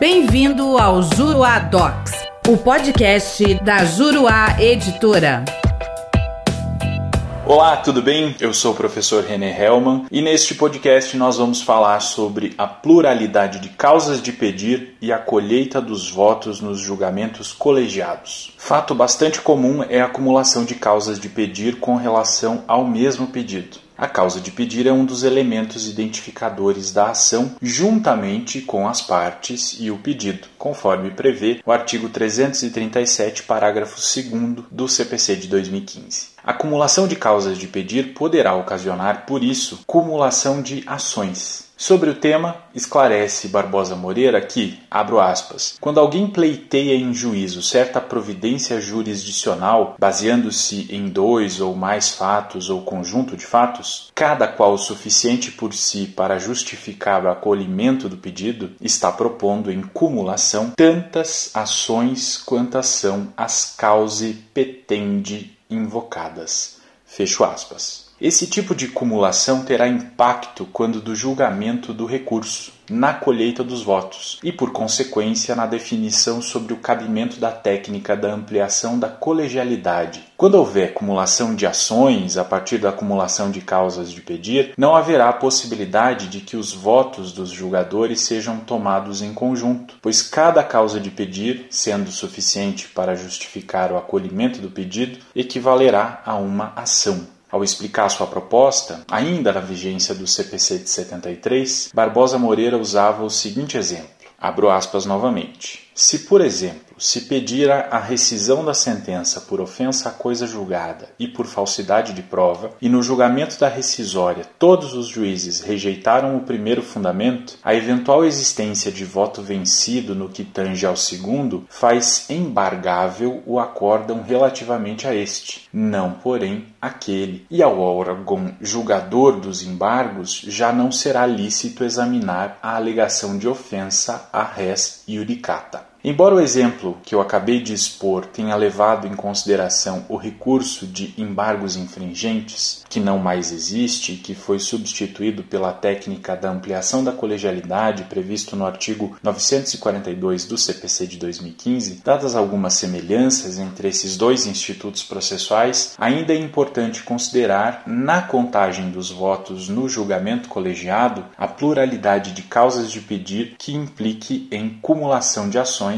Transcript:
Bem-vindo ao Juruá Docs, o podcast da Juruá Editora. Olá, tudo bem? Eu sou o professor René Hellman e neste podcast nós vamos falar sobre a pluralidade de causas de pedir e a colheita dos votos nos julgamentos colegiados. Fato bastante comum é a acumulação de causas de pedir com relação ao mesmo pedido. A causa de pedir é um dos elementos identificadores da ação, juntamente com as partes e o pedido, conforme prevê o artigo 337, parágrafo 2 do CPC de 2015. Acumulação de causas de pedir poderá ocasionar, por isso, cumulação de ações, Sobre o tema, esclarece Barbosa Moreira que, abro aspas, quando alguém pleiteia em juízo certa providência jurisdicional, baseando-se em dois ou mais fatos ou conjunto de fatos, cada qual suficiente por si para justificar o acolhimento do pedido, está propondo em cumulação tantas ações quantas são as cause petendi invocadas. Fecho aspas. Esse tipo de cumulação terá impacto quando do julgamento do recurso, na colheita dos votos e, por consequência, na definição sobre o cabimento da técnica da ampliação da colegialidade. Quando houver acumulação de ações a partir da acumulação de causas de pedir, não haverá possibilidade de que os votos dos julgadores sejam tomados em conjunto, pois cada causa de pedir, sendo suficiente para justificar o acolhimento do pedido, equivalerá a uma ação. Ao explicar sua proposta, ainda na vigência do CPC de 73, Barbosa Moreira usava o seguinte exemplo: abro aspas novamente. Se, por exemplo, se pedira a rescisão da sentença por ofensa à coisa julgada e por falsidade de prova, e no julgamento da rescisória todos os juízes rejeitaram o primeiro fundamento, a eventual existência de voto vencido no que tange ao segundo faz embargável o acórdão relativamente a este, não, porém, aquele, e ao órgão julgador dos embargos já não será lícito examinar a alegação de ofensa a res iudicata. Embora o exemplo que eu acabei de expor tenha levado em consideração o recurso de embargos infringentes, que não mais existe e que foi substituído pela técnica da ampliação da colegialidade previsto no artigo 942 do CPC de 2015, dadas algumas semelhanças entre esses dois institutos processuais, ainda é importante considerar, na contagem dos votos no julgamento colegiado, a pluralidade de causas de pedir que implique em cumulação de ações